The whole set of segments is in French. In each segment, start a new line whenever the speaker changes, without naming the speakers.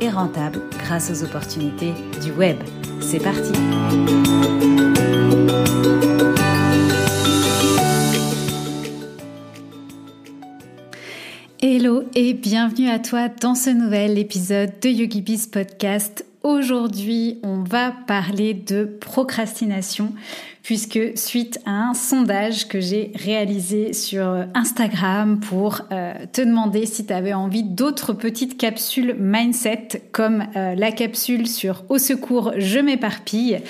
et rentable grâce aux opportunités du web. C'est parti Hello et bienvenue à toi dans ce nouvel épisode de YogiBiz Podcast. Aujourd'hui, on va parler de procrastination puisque suite à un sondage que j'ai réalisé sur Instagram pour euh, te demander si tu avais envie d'autres petites capsules mindset comme euh, la capsule sur Au secours, je m'éparpille,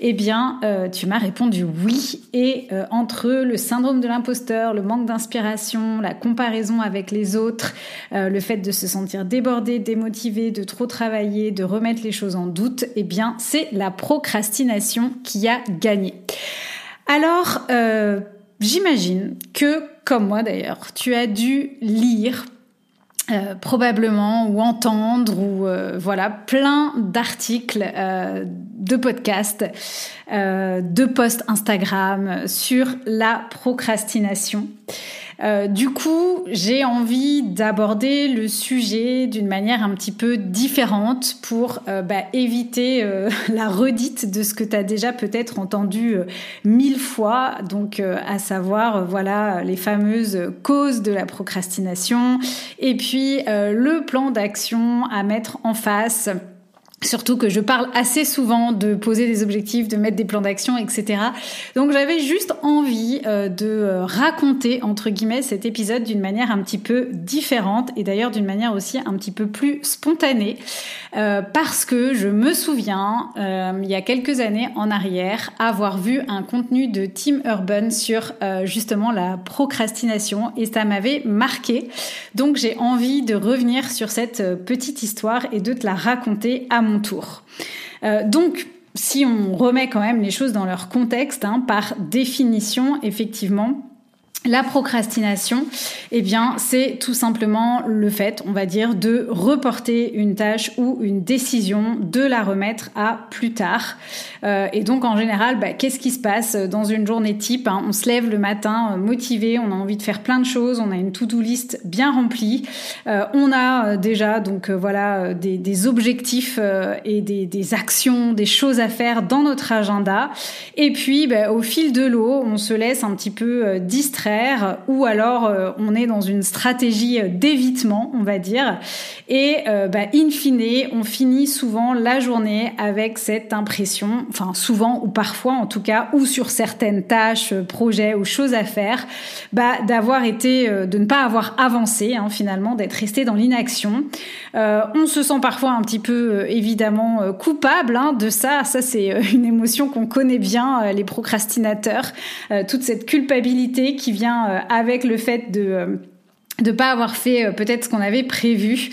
eh bien euh, tu m'as répondu oui et entre le syndrome de l'imposteur, le manque d'inspiration, la comparaison avec les autres, le fait de se sentir débordé, démotivé, de trop travailler, de remettre les choses en doute, eh bien c'est la procrastination qui a gagné. Alors, euh, j'imagine que, comme moi d'ailleurs, tu as dû lire euh, probablement ou entendre ou euh, voilà plein d'articles de podcasts de posts Instagram sur la procrastination euh, du coup, j'ai envie d'aborder le sujet d'une manière un petit peu différente pour euh, bah, éviter euh, la redite de ce que tu as déjà peut-être entendu mille fois, donc à savoir voilà les fameuses causes de la procrastination et puis le plan d'action à mettre en face Surtout que je parle assez souvent de poser des objectifs, de mettre des plans d'action, etc. Donc j'avais juste envie euh, de euh, raconter, entre guillemets, cet épisode d'une manière un petit peu différente et d'ailleurs d'une manière aussi un petit peu plus spontanée. Euh, parce que je me souviens, il y a quelques années en arrière, avoir vu un contenu de Tim Urban sur justement la procrastination et ça m'avait marqué. Donc j'ai envie de revenir sur cette petite histoire et de te la raconter à Euh, donc, si on remet quand même les choses dans leur contexte, hein, par définition, effectivement, la procrastination, eh bien, c'est tout simplement le fait, on va dire, de reporter une tâche ou une décision, de la remettre à plus tard. Euh, et donc, en général, bah, qu'est-ce qui se passe dans une journée type hein? On se lève le matin euh, motivé, on a envie de faire plein de choses, on a une to-do list bien remplie, euh, on a déjà donc voilà des, objectifs et des, actions, des choses à faire dans notre agenda. Et puis, bah, au fil de l'eau, on se laisse un petit peu distraire ou alors euh, on est dans une stratégie d'évitement, on va dire. Et euh, bah, in fine, on finit souvent la journée avec cette impression, enfin souvent ou parfois en tout cas, ou sur certaines tâches, projets ou choses à faire, bah, d'avoir été, euh, de ne pas avoir avancé hein, finalement, d'être resté dans l'inaction. on se sent parfois un petit peu évidemment coupable hein, de ça. Ça c'est une émotion qu'on connaît bien, les procrastinateurs, toute cette culpabilité qui vient euh, avec le fait de euh, de pas avoir fait euh, peut-être ce qu'on avait prévu.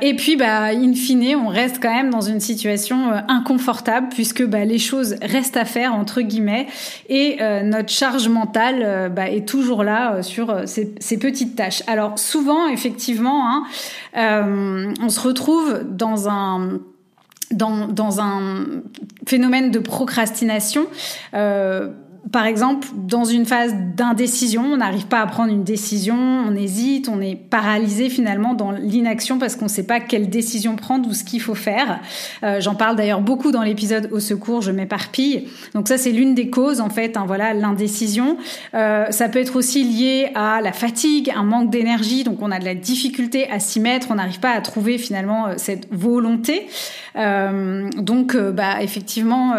et puis, bah, in fine, on reste quand même dans une situation inconfortable puisque bah, les choses restent à faire entre guillemets et notre charge mentale bah, est toujours là sur ces, petites tâches. Alors souvent, effectivement, hein, on se retrouve dans un dans, dans un phénomène de procrastination. Par exemple, dans une phase d'indécision, on n'arrive pas à prendre une décision, on hésite, on est paralysé finalement dans l'inaction parce qu'on ne sait pas quelle décision prendre ou ce qu'il faut faire. Euh, J'en parle d'ailleurs beaucoup dans l'épisode au secours, je m'éparpille. Donc ça, c'est l'une des causes en fait, hein, voilà, l'indécision. Euh, ça peut être aussi lié à la fatigue, un manque d'énergie, donc on a de la difficulté à s'y mettre, on n'arrive pas à trouver finalement euh, cette volonté. Euh, donc, euh, bah effectivement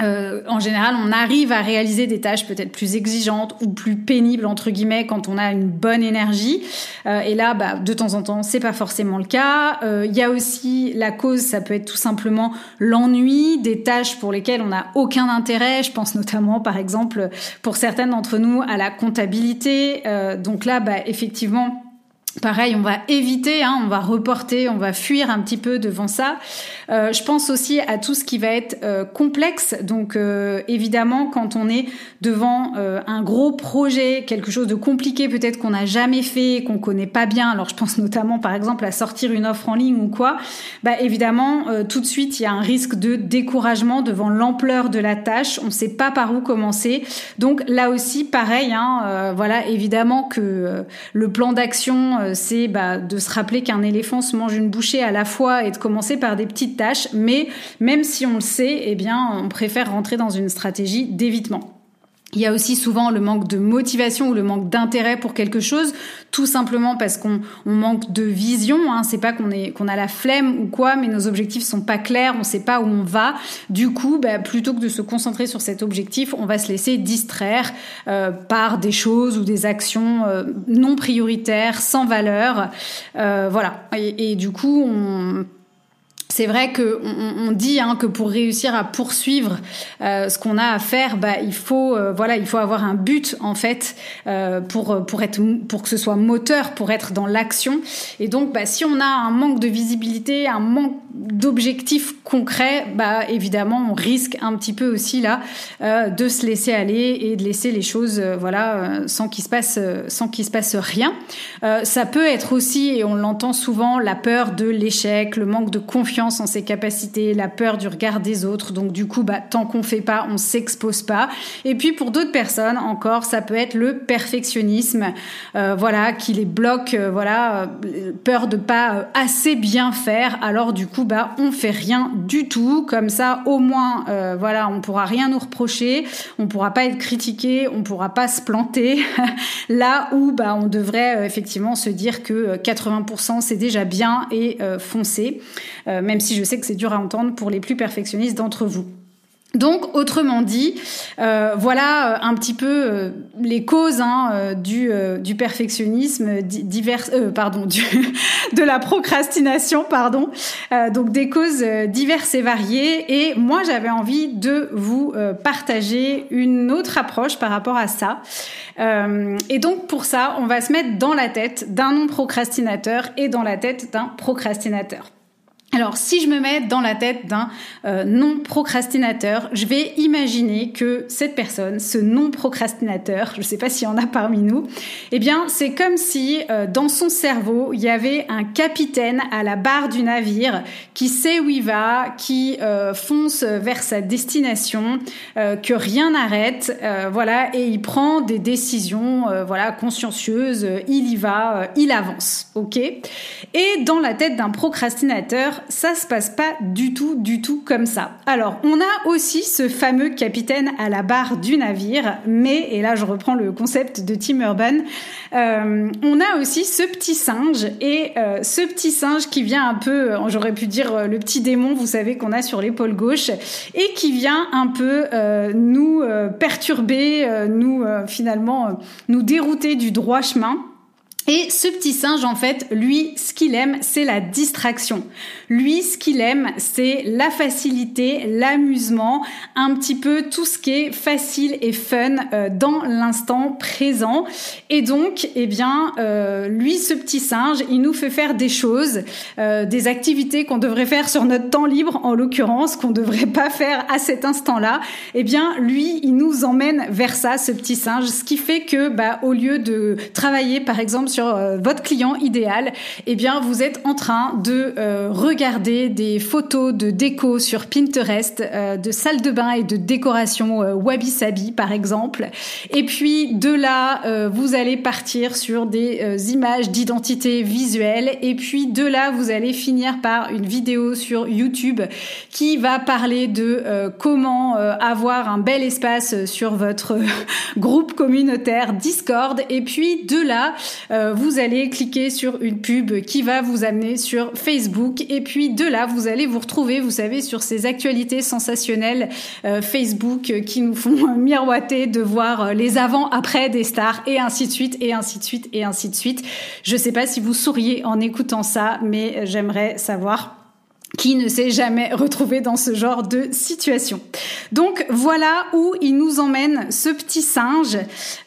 euh, en général, on arrive à réaliser des tâches peut-être plus exigeantes ou plus pénibles entre guillemets quand on a une bonne énergie. Euh, et là, bah, de temps en temps, c'est pas forcément le cas. Euh, il y a aussi la cause, ça peut être tout simplement l'ennui, des tâches pour lesquelles on n'a aucun intérêt. Je pense notamment, par exemple, pour certaines d'entre nous, à la comptabilité. donc là, bah, effectivement Pareil, on va éviter, hein, on va reporter, on va fuir un petit peu devant ça. Euh, je pense aussi à tout ce qui va être euh, complexe. Donc euh, évidemment, quand on est devant un gros projet, quelque chose de compliqué peut-être qu'on n'a jamais fait, qu'on connaît pas bien. Alors je pense notamment par exemple à sortir une offre en ligne ou quoi. Bah évidemment, tout de suite il y a un risque de découragement devant l'ampleur de la tâche. On ne sait pas par où commencer. Donc là aussi, pareil. Hein, voilà, évidemment que le plan d'action euh, c'est bah, de se rappeler qu'un éléphant se mange une bouchée à la fois et de commencer par des petites tâches. Mais même si on le sait, eh on préfère rentrer dans une stratégie d'évitement. Il y a aussi souvent le manque de motivation ou le manque d'intérêt pour quelque chose, tout simplement parce qu'on manque de vision. Hein. C'est pas qu'on est a la flemme ou quoi, mais nos objectifs sont pas clairs, on sait pas où on va. Du coup, bah, plutôt que de se concentrer sur cet objectif, on va se laisser distraire euh, par des choses ou des actions euh, non prioritaires, sans valeur. Euh, voilà. Et, et, du coup, on c'est vrai que on, dit hein, que pour réussir à poursuivre euh, ce qu'on a à faire, bah, il faut euh, voilà, il faut avoir un but en fait euh, pour pour être pour que ce soit moteur, pour être dans l'action. Et donc, bah, si on a un manque de visibilité, un manque d'objectifs concrets, bah évidemment, on risque un petit peu aussi là de se laisser aller et de laisser les choses voilà sans qu'il se passe sans qu'il se passe rien. ça peut être aussi et on l'entend souvent la peur de l'échec, le manque de confiance en ses capacités, la peur du regard des autres. Donc du coup, bah, tant qu'on fait pas, on s'expose pas. Et puis pour d'autres personnes encore, ça peut être le perfectionnisme, euh, voilà, qui les bloque, euh, voilà, euh, peur de pas assez bien faire. Alors du coup, bah, on fait rien du tout. Comme ça, au moins, voilà, on pourra rien nous reprocher, on pourra pas être critiqué, on pourra pas se planter. Là où, bah, on devrait effectivement se dire que 80% c'est déjà bien et foncer même si je sais que c'est dur à entendre pour les plus perfectionnistes d'entre vous. Donc, autrement dit, euh, voilà euh, un petit peu euh, les causes hein, du, perfectionnisme divers, pardon, de la procrastination, pardon. donc des causes diverses et variées. Et moi, j'avais envie de vous partager une autre approche par rapport à ça. et donc pour ça, on va se mettre dans la tête d'un non procrastinateur et dans la tête d'un procrastinateur. Alors, si je me mets dans la tête d'un euh, non-procrastinateur, je vais imaginer que cette personne, ce non-procrastinateur, je ne sais pas s'il y en a parmi nous, eh bien, c'est comme si euh, dans son cerveau, il y avait un capitaine à la barre du navire qui sait où il va, qui euh, fonce vers sa destination, que rien n'arrête, voilà, et il prend des décisions, voilà, consciencieuses, il y va, il avance, ok? Et dans la tête d'un procrastinateur, ça se passe pas du tout, du tout comme ça. Alors, on a aussi ce fameux capitaine à la barre du navire, mais, et là je reprends le concept de Tim Urban, euh, on a aussi ce petit singe, et euh, ce petit singe qui vient un peu, euh, j'aurais pu dire le petit démon, vous savez, qu'on a sur l'épaule gauche, et qui vient un peu nous perturber, nous finalement nous dérouter du droit chemin. Et ce petit singe, en fait, lui, ce qu'il aime, c'est la distraction. Lui, ce qu'il aime, c'est la facilité, l'amusement, un petit peu tout ce qui est facile et fun euh, dans l'instant présent. Et donc, eh bien, euh, lui, ce petit singe, il nous fait faire des choses, euh, des activités qu'on devrait faire sur notre temps libre, en l'occurrence, qu'on devrait pas faire à cet instant-là. Eh bien, lui, il nous emmène vers ça, ce petit singe, ce qui fait que, bah, au lieu de travailler, par exemple, euh, votre client idéal, eh bien vous êtes en train de euh, regarder des photos de déco sur Pinterest, euh, de salle de bain et de décoration wabi sabi par exemple. Et puis de là, vous allez partir sur des images d'identité visuelle. Et puis de là, vous allez finir par une vidéo sur YouTube qui va parler de comment avoir un bel espace sur votre groupe communautaire Discord. Et puis de là, vous allez cliquer sur une pub qui va vous amener sur Facebook et puis de là vous allez vous retrouver, vous savez, sur ces actualités sensationnelles euh, Facebook qui nous font miroiter de voir euh, les avant-après des stars et ainsi de suite et ainsi de suite et ainsi de suite. Je sais pas si vous souriez en écoutant ça, mais j'aimerais savoir qui ne s'est jamais retrouvé dans ce genre de situation. Donc voilà où il nous emmène ce petit singe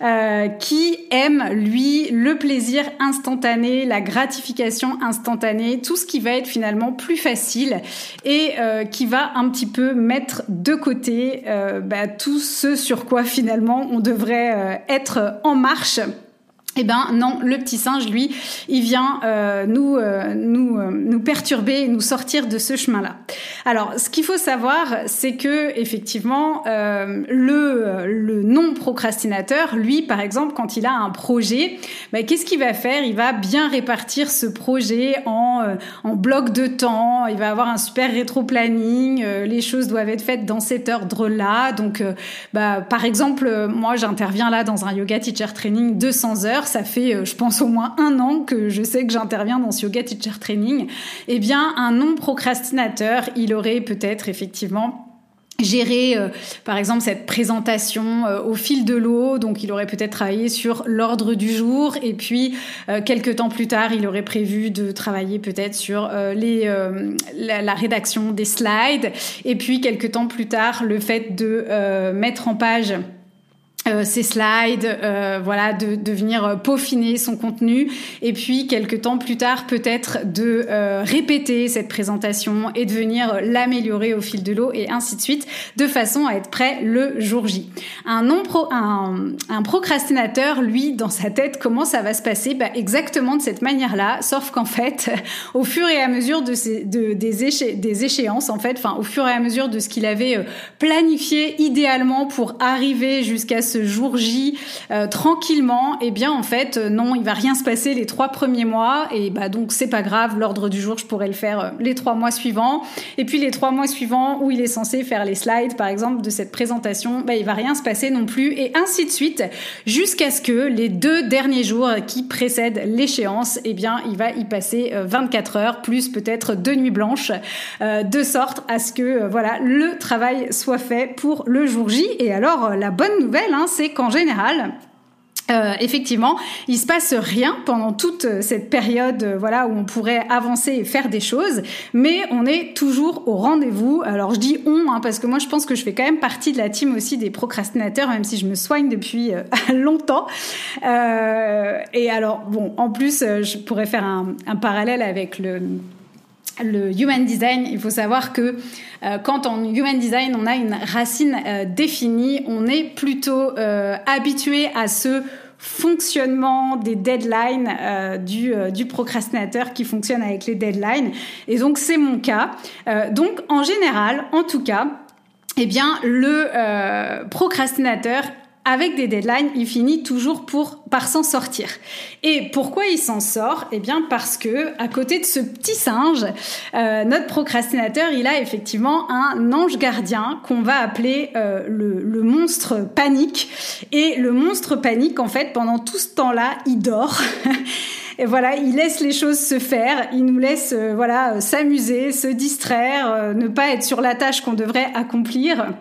euh, qui aime lui le plaisir instantané, la gratification instantanée, tout ce qui va être finalement plus facile et euh, qui va un petit peu mettre de côté euh, bah, tout ce sur quoi finalement on devrait être en marche eh ben non, le petit singe, lui, il vient euh, nous euh, nous euh, nous perturber nous sortir de ce chemin-là. Alors, ce qu'il faut savoir, c'est que effectivement, le le non procrastinateur, lui, par exemple, quand il a un projet, ben, qu'est-ce qu'il va faire? Il va bien répartir ce projet en en blocs de temps. Il va avoir un super rétro-planning. les choses doivent être faites dans cet ordre-là. Donc, bah, par exemple, moi, j'interviens là dans un yoga teacher training 200 heures ça fait, euh, je pense, au moins un an que je sais que j'interviens dans ce yoga teacher training. Eh bien, un non procrastinateur, il aurait peut-être effectivement gérer euh, par exemple cette présentation euh, au fil de l'eau. Donc il aurait peut-être travaillé sur l'ordre du jour. Et puis quelques temps plus tard il aurait prévu de travailler peut-être sur les la, la, rédaction des slides. Et puis quelques temps plus tard le fait de mettre en page euh, ses slides, euh, voilà, de, de venir peaufiner son contenu, et puis quelques temps plus tard, peut-être de euh, répéter cette présentation et de venir l'améliorer au fil de l'eau, et ainsi de suite, de façon à être prêt le jour J. Un non pro, un, un procrastinateur, lui, dans sa tête, comment ça va se passer? Bah, Exactement de cette manière-là, sauf qu'en fait, au fur et à mesure de, ces, de des, éché des échéances, en fait, enfin, au fur et à mesure de ce qu'il avait planifié idéalement pour arriver jusqu'à ce jour J euh, tranquillement, eh bien en fait euh, non, il va rien se passer les trois premiers mois. Et bah donc c'est pas grave, l'ordre du jour je pourrais le faire euh, les trois mois suivants. Et puis les trois mois suivants où il est censé faire les slides par exemple de cette présentation, bah il va rien se passer non plus. Et ainsi de suite jusqu'à ce que les deux derniers jours qui précèdent l'échéance, eh bien il va y passer 24 heures plus peut-être deux nuits blanches de sorte à ce que voilà le travail soit fait pour le jour J. Et alors la bonne nouvelle hein, Hein, c'est qu'en général, euh, effectivement, il se passe rien pendant toute cette période, euh, voilà, où on pourrait avancer et faire des choses, mais on est toujours au rendez-vous. Alors je dis on, hein, parce que moi je pense que je fais quand même partie de la team aussi des procrastinateurs, même si je me soigne depuis euh, longtemps. et alors bon, en plus, je pourrais faire un, un parallèle avec le le human design, il faut savoir que euh, quand en human design on a une racine euh, définie, on est plutôt euh, habitué à ce fonctionnement des deadlines du, procrastinateur qui fonctionne avec les deadlines. Et donc c'est mon cas. donc en général, en tout cas, eh bien le procrastinateur avec des deadlines, il finit toujours pour par s'en sortir. Et pourquoi il s'en sort? Eh bien parce que à côté de ce petit singe, euh, notre procrastinateur, il a effectivement un ange gardien qu'on va appeler euh, le, le, monstre panique. Et le monstre panique, en fait, pendant tout ce temps-là, il dort. Et voilà, il laisse les choses se faire, il nous laisse euh, voilà s'amuser, se distraire, ne pas être sur la tâche qu'on devrait accomplir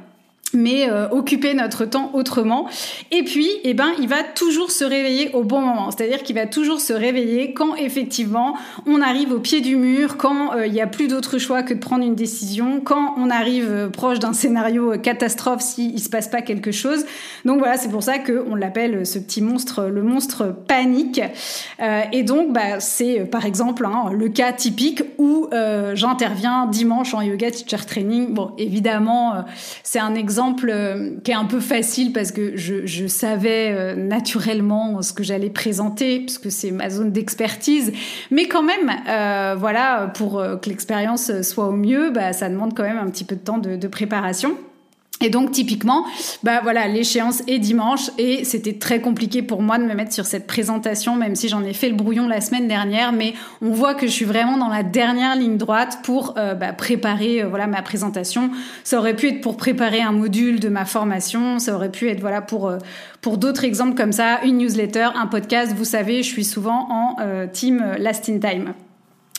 mais euh, occuper notre temps autrement. Et puis, eh ben, il va toujours se réveiller au bon moment. C'est-à-dire qu'il va toujours se réveiller quand effectivement on arrive au pied du mur, quand euh, il n'y a plus d'autre choix que de prendre une décision, quand on arrive euh, proche d'un scénario catastrophe s'il ne se passe pas quelque chose. Donc voilà, c'est pour ça qu'on l'appelle ce petit monstre, le monstre panique. et donc, bah, c'est par exemple hein, le cas typique où j'interviens dimanche en yoga teacher training. Bon, évidemment, c'est un exemple euh, qui est un peu facile parce que je, savais euh, naturellement ce que j'allais présenter puisque c'est ma zone d'expertise. Mais quand même, euh, voilà, pour que l'expérience soit au mieux, bah, ça demande quand même un petit peu de temps de préparation. Et donc typiquement, bah voilà, l'échéance est dimanche et c'était très compliqué pour moi de me mettre sur cette présentation, même si j'en ai fait le brouillon la semaine dernière. Mais on voit que je suis vraiment dans la dernière ligne droite pour euh, bah, préparer euh, voilà ma présentation. Ça aurait pu être pour préparer un module de ma formation, ça aurait pu être voilà pour euh, pour d'autres exemples comme ça, une newsletter, un podcast. Vous savez, je suis souvent en team Last in Time.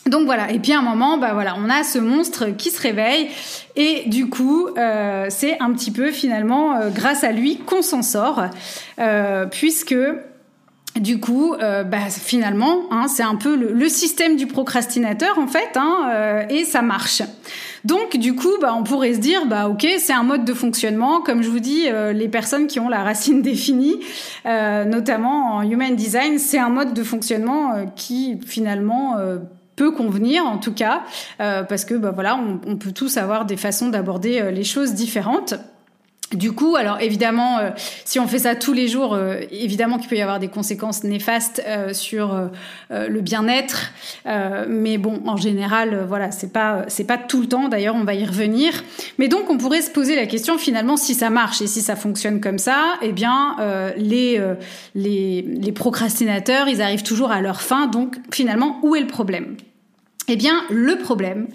Donc voilà, et puis à un moment, bah voilà, on a ce monstre qui se réveille, et du coup, euh, c'est un petit peu finalement euh, grâce à lui qu'on s'en sort, euh, puisque du coup, euh, bah, finalement, hein, c'est un peu le, système du procrastinateur en fait, hein, euh, et ça marche. Donc, du coup, bah, on pourrait se dire, bah, ok, c'est un mode de fonctionnement. Comme je vous dis, euh, les personnes qui ont la racine définie, notamment en human design, c'est un mode de fonctionnement qui finalement peut convenir en tout cas, parce que bah, voilà, on, on, peut tous avoir des façons d'aborder les choses différentes. Du coup, alors évidemment, euh, si on fait ça tous les jours, euh, évidemment qu'il peut y avoir des conséquences néfastes euh, sur le bien-être. mais bon, en général, voilà, c'est pas pas tout le temps. D'ailleurs, on va y revenir. Mais donc, on pourrait se poser la question finalement si ça marche et si ça fonctionne comme ça, eh bien, les procrastinateurs, ils arrivent toujours à leur fin. Donc, finalement, où est le problème? Eh bien, le problème,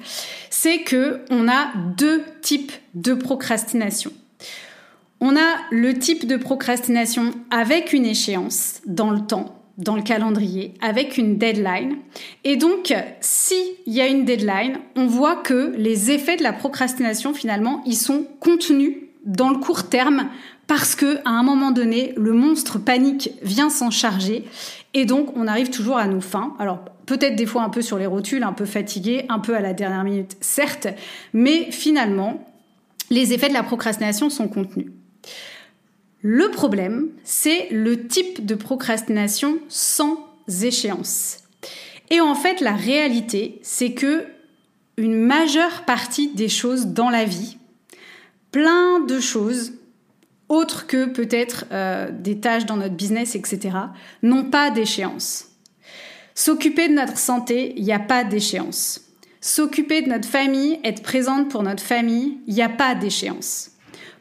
c'est que on a deux types de procrastination. On a le type de procrastination avec une échéance dans le temps, dans le calendrier, avec une deadline. Et donc, s'il y a une deadline, on voit que les effets de la procrastination, finalement, ils sont contenus dans le court terme parce que à un moment donné, le monstre panique vient s'en charger et donc on arrive toujours à nos fins. Alors peut-être des fois un peu sur les rotules, un peu fatigué, un peu à la dernière minute, certes, mais finalement, les effets de la procrastination sont contenus. Le problème, c'est le type de procrastination sans échéance. Et en fait, la réalité, c'est que une majeure partie des choses dans la vie, plein de choses, autres que peut-être euh, des tâches dans notre business, etc., n'ont pas d'échéance. S'occuper de notre santé, il n'y a pas d'échéance. S'occuper de notre famille, être présente pour notre famille, il n'y a pas d'échéance.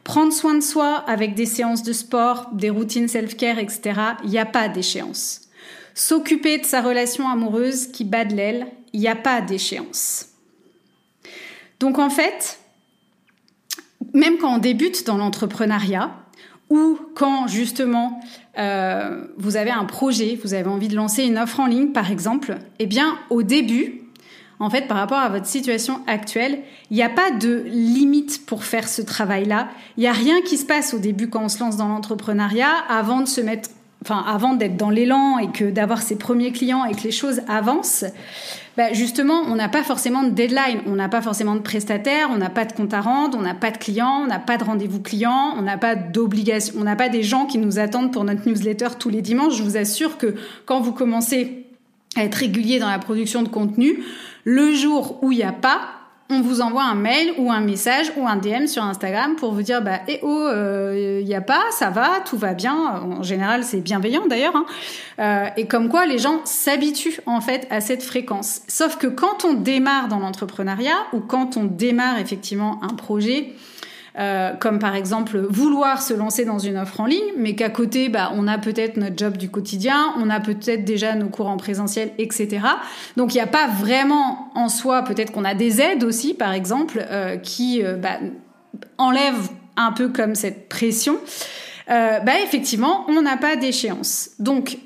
Prendre soin de soi avec des séances de sport, des routines self-care, etc., il n'y a pas d'échéance. S'occuper de sa relation amoureuse qui bat de l'aile, il n'y a pas d'échéance. Donc en fait, même quand on débute dans l'entrepreneuriat, ou quand justement euh, vous avez un projet, vous avez envie de lancer une offre en ligne par exemple, eh bien au début, en fait, par rapport à votre situation actuelle, il n'y a pas de limite pour faire ce travail-là. Il n'y a rien qui se passe au début quand on se lance dans l'entrepreneuriat avant de se mettre, enfin, avant d'être dans l'élan et que d'avoir ses premiers clients et que les choses avancent. Bah justement, on n'a pas forcément de deadline, on n'a pas forcément de prestataire, on n'a pas de compte à rendre, on n'a pas de clients, on n'a pas de rendez-vous client, on n'a pas d'obligation, on n'a pas des gens qui nous attendent pour notre newsletter tous les dimanches. Je vous assure que quand vous commencez être régulier dans la production de contenu, le jour où il n'y a pas, on vous envoie un mail ou un message ou un DM sur Instagram pour vous dire bah eh oh il euh, y a pas ça va tout va bien. En général c'est bienveillant d'ailleurs hein. euh, et comme quoi les gens s'habituent en fait à cette fréquence. Sauf que quand on démarre dans l'entrepreneuriat ou quand on démarre effectivement un projet euh, comme par exemple vouloir se lancer dans une offre en ligne, mais qu'à côté, bah, on a peut-être notre job du quotidien, on a peut-être déjà nos cours en présentiel, etc. Donc il n'y a pas vraiment en soi, peut-être qu'on a des aides aussi, par exemple, euh, qui euh, bah, enlèvent un peu comme cette pression. bah effectivement, on n'a pas d'échéance. Donc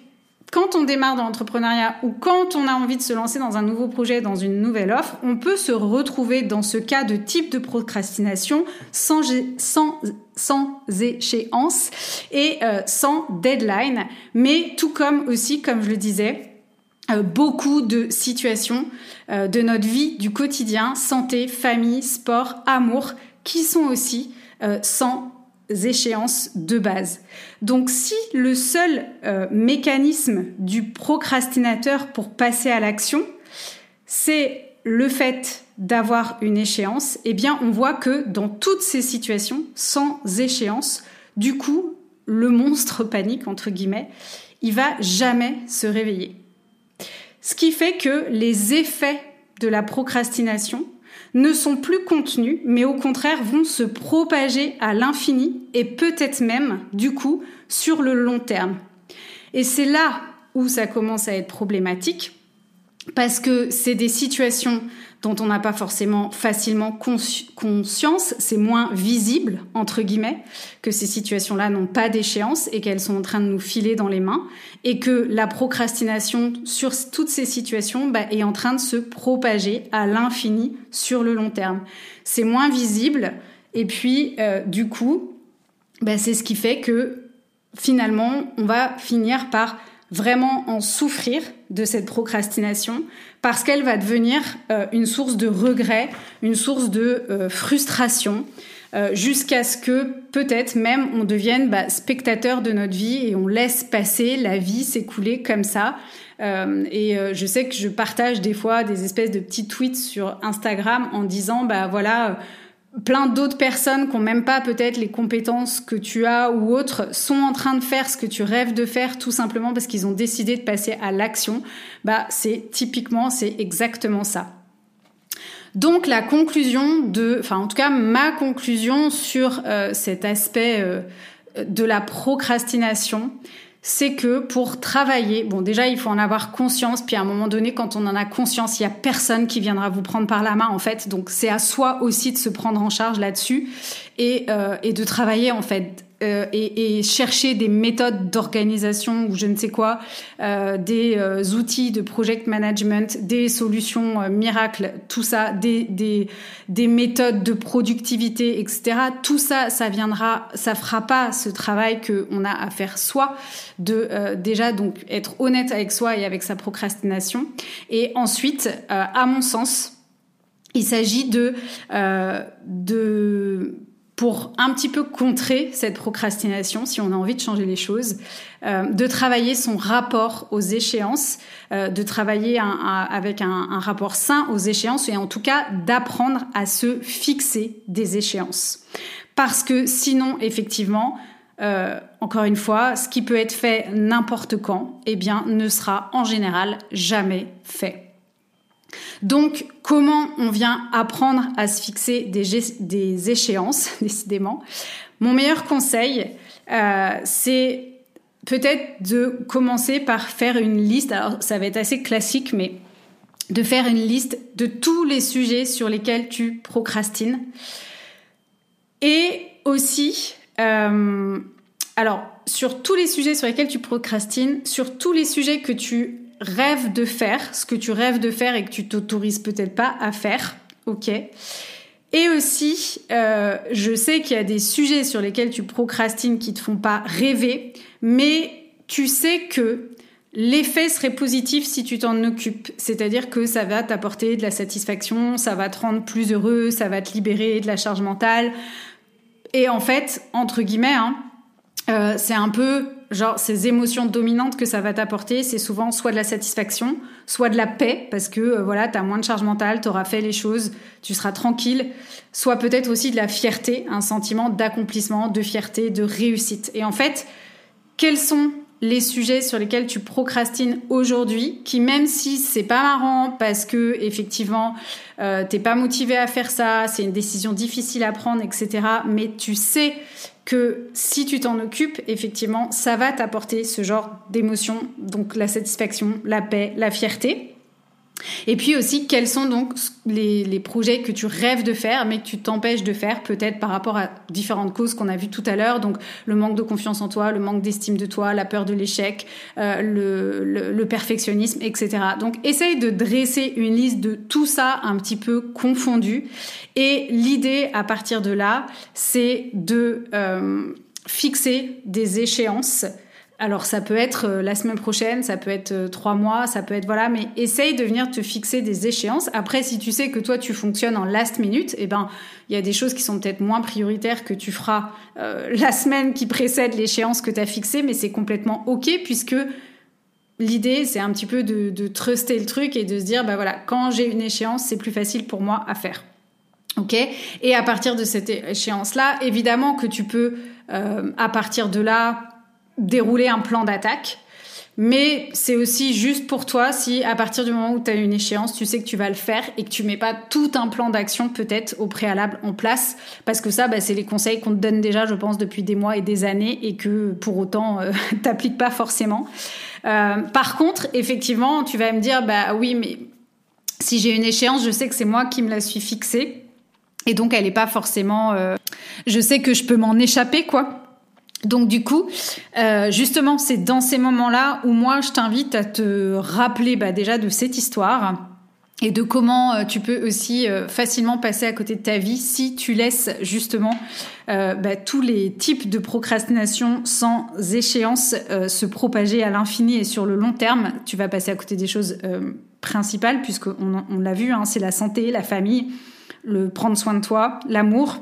quand on démarre dans l'entrepreneuriat ou quand on a envie de se lancer dans un nouveau projet, dans une nouvelle offre, on peut se retrouver dans ce cas de type de procrastination sans, sans, sans échéance et euh, sans deadline, mais tout comme aussi, comme je le disais, euh, beaucoup de situations euh, de notre vie du quotidien, santé, famille, sport, amour, qui sont aussi sans échéances de base. Donc si le seul euh, mécanisme du procrastinateur pour passer à l'action, c'est le fait d'avoir une échéance, eh bien on voit que dans toutes ces situations, sans échéance, du coup, le monstre panique, entre guillemets, il va jamais se réveiller. Ce qui fait que les effets de la procrastination ne sont plus contenus, mais au contraire vont se propager à l'infini et peut-être même, du coup, sur le long terme. Et c'est là où ça commence à être problématique, parce que c'est des situations dont on n'a pas forcément facilement conscience, c'est moins visible, entre guillemets, que ces situations-là n'ont pas d'échéance et qu'elles sont en train de nous filer dans les mains, et que la procrastination sur toutes ces situations bah, est en train de se propager à l'infini sur le long terme. C'est moins visible, et puis euh, du coup, bah, c'est ce qui fait que finalement, on va finir par vraiment en souffrir de cette procrastination parce qu'elle va devenir euh, une source de regret, une source de euh, frustration, euh, jusqu'à ce que peut-être même on devienne bah, spectateur de notre vie et on laisse passer la vie s'écouler comme ça. et je sais que je partage des fois des espèces de petits tweets sur Instagram en disant bah voilà plein d'autres personnes qui n'ont même pas peut-être les compétences que tu as ou autres sont en train de faire ce que tu rêves de faire tout simplement parce qu'ils ont décidé de passer à l'action, bah c'est typiquement c'est exactement ça. Donc la conclusion de, enfin en tout cas ma conclusion sur euh, cet aspect euh, de la procrastination, c'est que pour travailler, bon déjà il faut en avoir conscience, puis à un moment donné quand on en a conscience, il y a personne qui viendra vous prendre par la main en fait, donc c'est à soi aussi de se prendre en charge là-dessus et, euh, et de travailler en fait euh, et, et, chercher des méthodes d'organisation ou je ne sais quoi, euh, des euh, outils de project management, des solutions euh, miracles, tout ça, des, des, des, méthodes de productivité, etc. Tout ça, ça viendra, ça fera pas ce travail que on a à faire soi, de déjà donc être honnête avec soi et avec sa procrastination. Et ensuite, à mon sens, il s'agit de de pour un petit peu contrer cette procrastination, si on a envie de changer les choses, euh, de travailler son rapport aux échéances, euh, de travailler avec un, rapport sain aux échéances et en tout cas d'apprendre à se fixer des échéances. Parce que sinon, effectivement, euh, encore une fois, ce qui peut être fait n'importe quand, eh bien, ne sera en général jamais fait. Donc, comment on vient apprendre à se fixer des, échéances, décidément? Mon meilleur conseil, euh, c'est peut-être de commencer par faire une liste. Alors, ça va être assez classique, mais de faire une liste de tous les sujets sur lesquels tu procrastines. Et aussi, euh, alors, sur tous les sujets sur lesquels tu procrastines, sur tous les sujets que tu rêves de faire, ce que tu rêves de faire et que tu t'autorises peut-être pas à faire, ok et aussi, euh, je sais qu'il y a des sujets sur lesquels tu procrastines qui te font pas rêver, mais tu sais que l'effet serait positif si tu t'en occupes. C'est-à-dire que ça va t'apporter de la satisfaction, ça va te rendre plus heureux, ça va te libérer de la charge mentale. Et en fait, entre guillemets, hein, euh, c'est un peu genre ces émotions dominantes que ça va t'apporter, c'est souvent soit de la satisfaction, soit de la paix parce que euh, voilà, tu as moins de charge mentale, tu auras fait les choses, tu seras tranquille, soit peut-être aussi de la fierté, un sentiment d'accomplissement, de fierté, de réussite. Et en fait, quels sont les sujets sur lesquels tu procrastines aujourd'hui, qui même si c'est pas marrant parce que effectivement euh, t'es pas motivé à faire ça, c'est une décision difficile à prendre, etc. Mais tu sais que si tu t'en occupes, effectivement, ça va t'apporter ce genre d'émotion, donc la satisfaction, la paix, la fierté. Et puis aussi, quels sont donc les, projets que tu rêves de faire, mais que tu t'empêches de faire, peut-être par rapport à différentes causes qu'on a vues tout à l'heure, donc le manque de confiance en toi, le manque d'estime de toi, la peur de l'échec, euh, le, le, perfectionnisme, etc. Donc essaye de dresser une liste de tout ça un petit peu confondu. Et l'idée à partir de là, c'est de euh, fixer des échéances alors ça peut être euh, la semaine prochaine, ça peut être euh, trois mois, ça peut être voilà, mais essaye de venir te fixer des échéances. Après, si tu sais que toi tu fonctionnes en last minute, eh ben il y a des choses qui sont peut-être moins prioritaires que tu feras euh, la semaine qui précède l'échéance que tu as fixée, mais c'est complètement ok puisque l'idée c'est un petit peu de, truster le truc et de se dire bah voilà quand j'ai une échéance c'est plus facile pour moi à faire. Ok? Et à partir de cette échéance-là, évidemment que tu peux, à partir de là, dérouler un plan d'attaque. Mais c'est aussi juste pour toi si à partir du moment où tu as une échéance, tu sais que tu vas le faire et que tu mets pas tout un plan d'action peut-être au préalable en place. Parce que ça, bah, c'est les conseils qu'on te donne déjà, je pense, depuis des mois et des années et que pour autant, euh, t'appliques pas forcément. Euh, par contre, effectivement, tu vas me dire, bah oui, mais si j'ai une échéance, je sais que c'est moi qui me la suis fixée. Et donc, elle n'est pas forcément... Euh, je sais que je peux m'en échapper, quoi. Donc du coup, euh, justement, c'est dans ces moments-là où moi, je t'invite à te rappeler bah, déjà de cette histoire et de comment euh, tu peux aussi euh, facilement passer à côté de ta vie si tu laisses justement bah, tous les types de procrastination sans échéance se propager à l'infini et sur le long terme. Tu vas passer à côté des choses principales puisqu'on on, l'a vu, hein, c'est la santé, la famille, le prendre soin de toi, l'amour.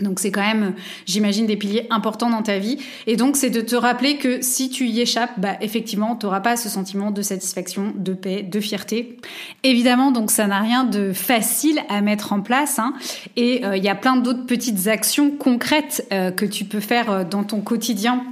Donc c'est quand même, j'imagine, des piliers importants dans ta vie. Et donc c'est de te rappeler que si tu y échappes, bah effectivement, tu n'auras pas ce sentiment de satisfaction, de paix, de fierté. Évidemment, donc ça n'a rien de facile à mettre en place. Hein. Et euh, il y a plein d'autres petites actions concrètes euh, que tu peux faire euh, dans ton quotidien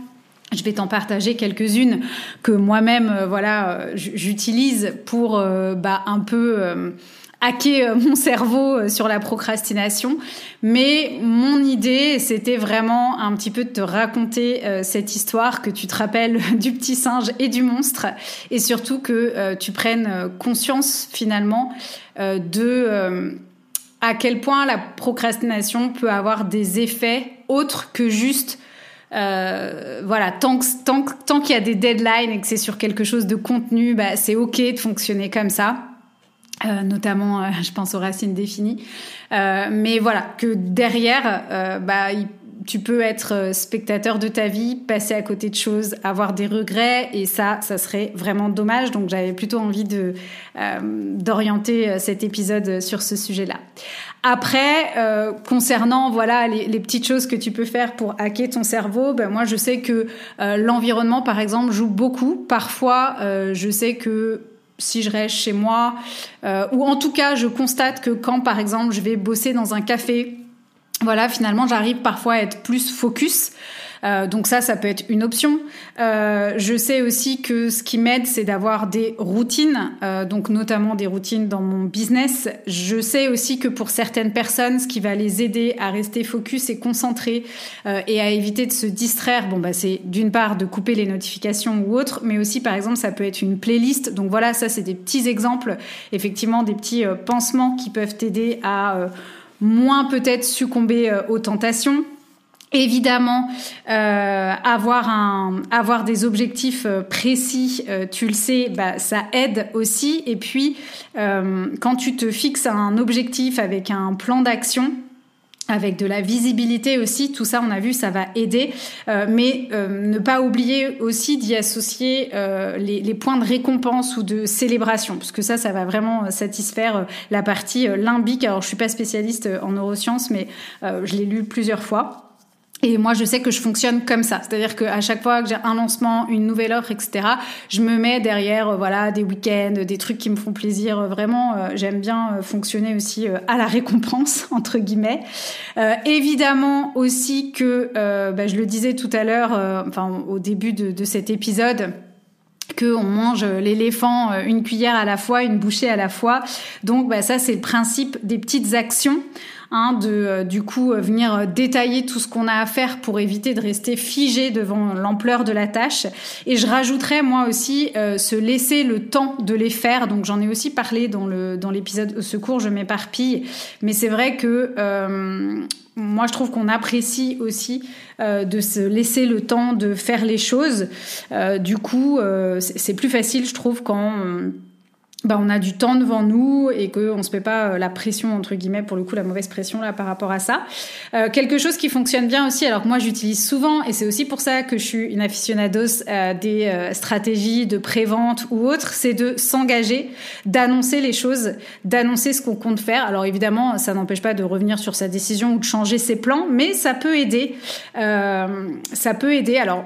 je vais t'en partager quelques-unes que moi-même, voilà, j'utilise pour bah, un peu hacker euh, mon cerveau euh, sur la procrastination. Mais mon idée, c'était vraiment un petit peu de te raconter euh, cette histoire, que tu te rappelles du petit singe et du monstre, et surtout que tu prennes conscience finalement de à quel point la procrastination peut avoir des effets autres que juste voilà, tant tant, tant qu'il y a des deadlines et que c'est sur quelque chose de contenu, bah, c'est ok de fonctionner comme ça. Euh, notamment, euh, je pense aux racines définies. Euh, mais voilà, que derrière, bah, tu peux être spectateur de ta vie, passer à côté de choses, avoir des regrets, et ça, ça serait vraiment dommage. Donc, j'avais plutôt envie de d'orienter cet épisode sur ce sujet-là. Après, concernant voilà les, les, petites choses que tu peux faire pour hacker ton cerveau, ben moi je sais que l'environnement par exemple joue beaucoup. Parfois, je sais que si je reste chez moi, euh, ou en tout cas, je constate que quand, par exemple, je vais bosser dans un café, voilà, finalement, j'arrive parfois à être plus focus. Euh, donc ça, ça peut être une option. Euh, je sais aussi que ce qui m'aide, c'est d'avoir des routines, euh, donc notamment des routines dans mon business. Je sais aussi que pour certaines personnes, ce qui va les aider à rester focus et concentrés et à éviter de se distraire, bon bah c'est d'une part de couper les notifications ou autre, mais aussi par exemple ça peut être une playlist. Donc voilà, ça c'est des petits exemples, effectivement des petits pansements qui peuvent t'aider à moins peut-être succomber aux tentations. Évidemment, euh, avoir un, avoir des objectifs euh, précis, euh, tu le sais, bah, ça aide aussi. Et puis, euh, quand tu te fixes un objectif avec un plan d'action, avec de la visibilité aussi, tout ça on a vu, ça va aider, euh, mais ne pas oublier aussi d'y associer les, les, points de récompense ou de célébration, parce que ça, ça va vraiment satisfaire la partie limbique. Alors je suis pas spécialiste en neurosciences, mais je l'ai lu plusieurs fois. Et moi, je sais que je fonctionne comme ça. C'est-à-dire qu'à chaque fois que j'ai un lancement, une nouvelle offre, etc., je me mets derrière, euh, voilà, des week-ends, des trucs qui me font plaisir. Euh, vraiment, euh, j'aime bien fonctionner aussi à la récompense, entre guillemets. évidemment aussi que, bah, je le disais tout à l'heure, enfin, au début de, de cet épisode, qu'on mange l'éléphant une cuillère à la fois, une bouchée à la fois. Donc bah, ça, c'est le principe des petites actions. Hein, de euh, du coup euh, venir euh, détailler tout ce qu'on a à faire pour éviter de rester figé devant l'ampleur de la tâche. Et je rajouterais moi aussi se laisser le temps de les faire. Donc j'en ai aussi parlé dans le dans l'épisode au secours, je m'éparpille, mais c'est vrai que moi, je trouve qu'on apprécie aussi de se laisser le temps de faire les choses. du coup, c'est plus facile, je trouve, quand bah, on a du temps devant nous et qu'on ne se met pas euh, la pression, entre guillemets, pour le coup, la mauvaise pression là par rapport à ça. Euh, quelque chose qui fonctionne bien aussi, alors que moi j'utilise souvent, et c'est aussi pour ça que je suis une aficionados euh, des euh, stratégies de prévente ou autres, c'est de s'engager, d'annoncer les choses, d'annoncer ce qu'on compte faire. Alors évidemment, ça n'empêche pas de revenir sur sa décision ou de changer ses plans, mais ça peut aider. ça peut aider. Alors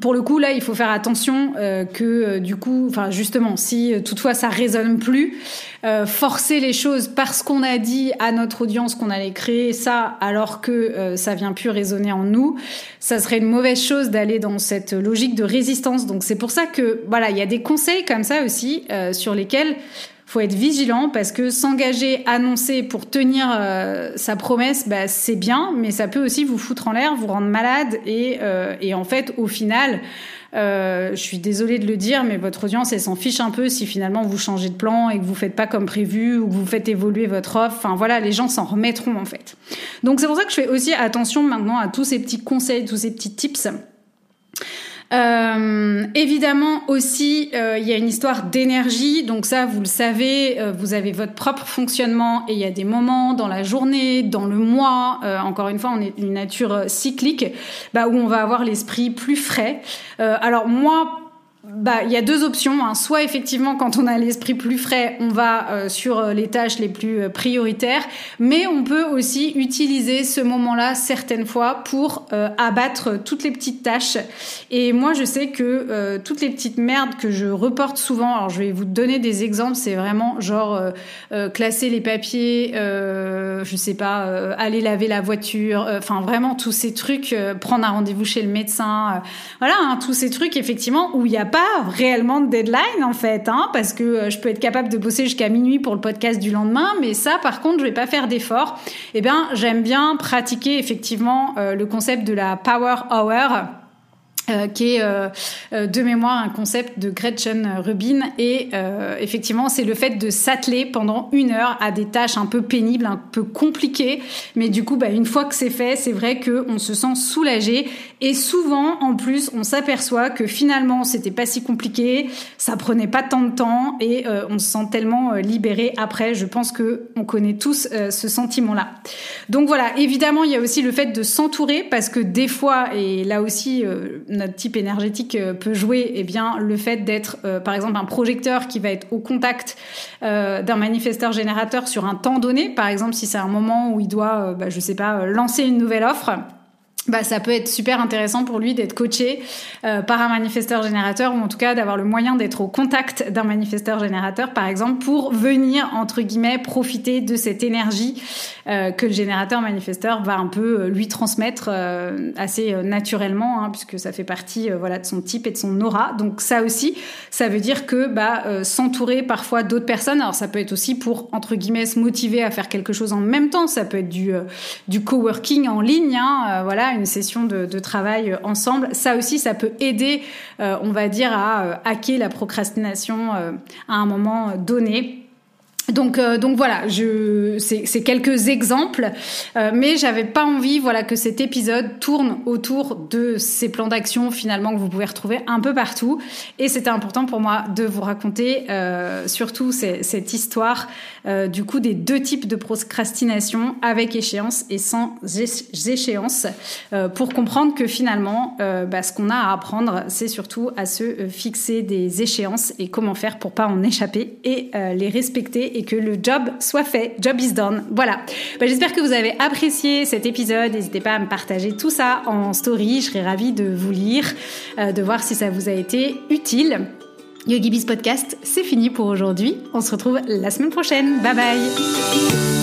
pour le coup, là, il faut faire attention que du coup, enfin justement, si toutefois ça résonne plus. Euh, forcer les choses parce qu'on a dit à notre audience qu'on allait créer ça alors que euh, ça vient plus résonner en nous, ça serait une mauvaise chose d'aller dans cette logique de résistance. Donc c'est pour ça que voilà, il y a des conseils comme ça aussi euh, sur lesquels faut être vigilant parce que s'engager, annoncer pour tenir sa promesse, bah, c'est bien, mais ça peut aussi vous foutre en l'air, vous rendre malade et, et en fait, au final, euh, je suis désolée de le dire, mais votre audience, elle s'en fiche un peu si finalement vous changez de plan et que vous faites pas comme prévu ou que vous faites évoluer votre offre. Enfin voilà, les gens s'en remettront en fait. Donc c'est pour ça que je fais aussi attention maintenant à tous ces petits conseils, tous ces petits tips. Euh, évidemment aussi, euh, il y a une histoire d'énergie. Donc ça, vous le savez, euh, vous avez votre propre fonctionnement et il y a des moments dans la journée, dans le mois. encore une fois, on est une nature cyclique, bah, où on va avoir l'esprit plus frais. alors moi, bah, il y a deux options. Hein. Soit effectivement, quand on a l'esprit plus frais, on va euh, sur euh, les tâches les plus euh, prioritaires, mais on peut aussi utiliser ce moment-là certaines fois pour abattre toutes les petites tâches. Et moi, je sais que toutes les petites merdes que je reporte souvent, alors je vais vous donner des exemples, c'est vraiment genre classer les papiers, je sais pas, aller laver la voiture, enfin vraiment tous ces trucs, prendre un rendez-vous chez le médecin, voilà, hein, tous ces trucs effectivement où il y a pas réellement de deadline en fait, hein, parce que euh, je peux être capable de bosser jusqu'à minuit pour le podcast du lendemain, mais ça par contre je vais pas faire d'effort. Eh bien j'aime bien pratiquer effectivement euh, le concept de la power hour euh, qui est euh, euh, de mémoire un concept de Gretchen Rubin et effectivement c'est le fait de s'atteler pendant une heure à des tâches un peu pénibles, un peu compliquées, mais du coup bah, une fois que c'est fait, c'est vrai que on se sent soulagé et souvent en plus on s'aperçoit que finalement c'était pas si compliqué, ça prenait pas tant de temps et on se sent tellement libéré après. Je pense que on connaît tous ce sentiment-là. Donc voilà, évidemment il y a aussi le fait de s'entourer parce que des fois et là aussi notre type énergétique euh, peut jouer, eh bien le fait d'être euh, par exemple un projecteur qui va être au contact euh, d'un manifesteur générateur sur un temps donné, par exemple si c'est un moment où il doit, bah, je sais pas, lancer une nouvelle offre bah, ça peut être super intéressant pour lui d'être coaché par un manifesteur générateur ou en tout cas d'avoir le moyen d'être au contact d'un manifesteur générateur par exemple pour venir entre guillemets profiter de cette énergie euh, que le générateur manifesteur va un peu euh, lui transmettre euh, assez euh, naturellement hein, puisque ça fait partie voilà de son type et de son aura donc ça aussi ça veut dire que bah, s'entourer parfois d'autres personnes alors ça peut être aussi pour entre guillemets se motiver à faire quelque chose en même temps ça peut être du du coworking en ligne hein, voilà une session de, travail ensemble. Ça aussi, ça peut aider, euh, on va dire, à euh, hacker la procrastination euh, à un moment donné. Donc, euh, donc voilà, c'est, quelques exemples, euh, mais j'avais pas envie, que cet épisode tourne autour de ces plans d'action finalement que vous pouvez retrouver un peu partout. Et c'était important pour moi de vous raconter euh, surtout cette histoire euh, du coup des deux types de procrastination avec échéance et sans échéance, pour comprendre que finalement, bah, ce qu'on a à apprendre, c'est surtout à se fixer des échéances et comment faire pour pas en échapper et les respecter que le job soit fait. Job is done. Voilà. Bah, J'espère que vous avez apprécié cet épisode. N'hésitez pas à me partager tout ça en story. Je serais ravie de vous lire, euh, de voir si ça vous a été utile. YogiBiz Podcast, c'est fini pour aujourd'hui. On se retrouve la semaine prochaine. Bye bye